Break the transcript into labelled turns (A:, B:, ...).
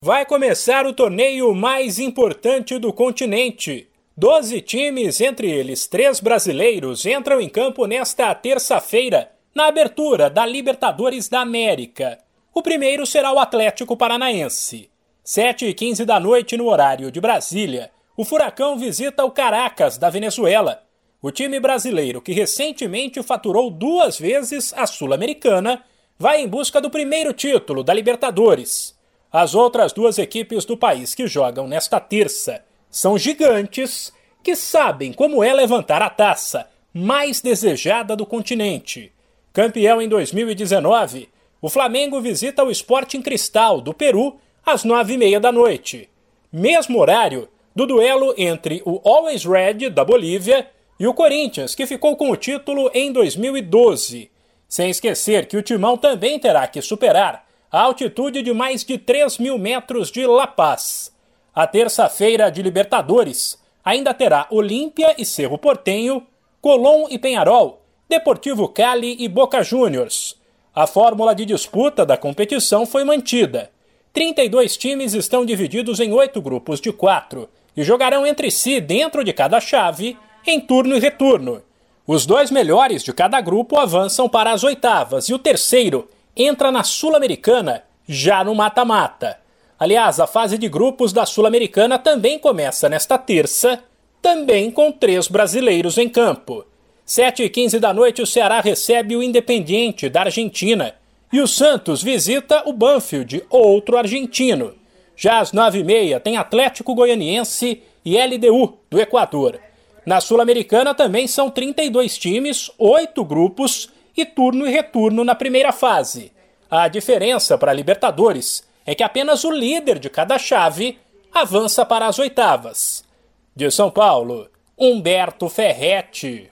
A: Vai começar o torneio mais importante do continente. Doze times, entre eles três brasileiros, entram em campo nesta terça-feira, na abertura da Libertadores da América. O primeiro será o Atlético Paranaense. Sete e quinze da noite no horário de Brasília, o Furacão visita o Caracas, da Venezuela. O time brasileiro, que recentemente faturou duas vezes a Sul-Americana, vai em busca do primeiro título da Libertadores. As outras duas equipes do país que jogam nesta terça são gigantes que sabem como é levantar a taça mais desejada do continente. Campeão em 2019, o Flamengo visita o Sporting Cristal do Peru às nove e meia da noite. Mesmo horário do duelo entre o Always Red da Bolívia e o Corinthians, que ficou com o título em 2012. Sem esquecer que o Timão também terá que superar a altitude de mais de 3 mil metros de La Paz. A terça-feira de Libertadores ainda terá Olímpia e Cerro Portenho, Colón e Penharol, Deportivo Cali e Boca Juniors. A fórmula de disputa da competição foi mantida. 32 times estão divididos em oito grupos de quatro e jogarão entre si dentro de cada chave em turno e retorno. Os dois melhores de cada grupo avançam para as oitavas e o terceiro entra na Sul-Americana já no mata-mata. Aliás, a fase de grupos da Sul-Americana também começa nesta terça, também com três brasileiros em campo. 7 e 15 da noite, o Ceará recebe o Independiente da Argentina e o Santos visita o Banfield, outro argentino. Já às 9 e meia tem Atlético Goianiense e LDU do Equador. Na Sul-Americana também são 32 times, oito grupos e turno e retorno na primeira fase. A diferença para a Libertadores é que apenas o líder de cada chave avança para as oitavas. De São Paulo, Humberto Ferretti.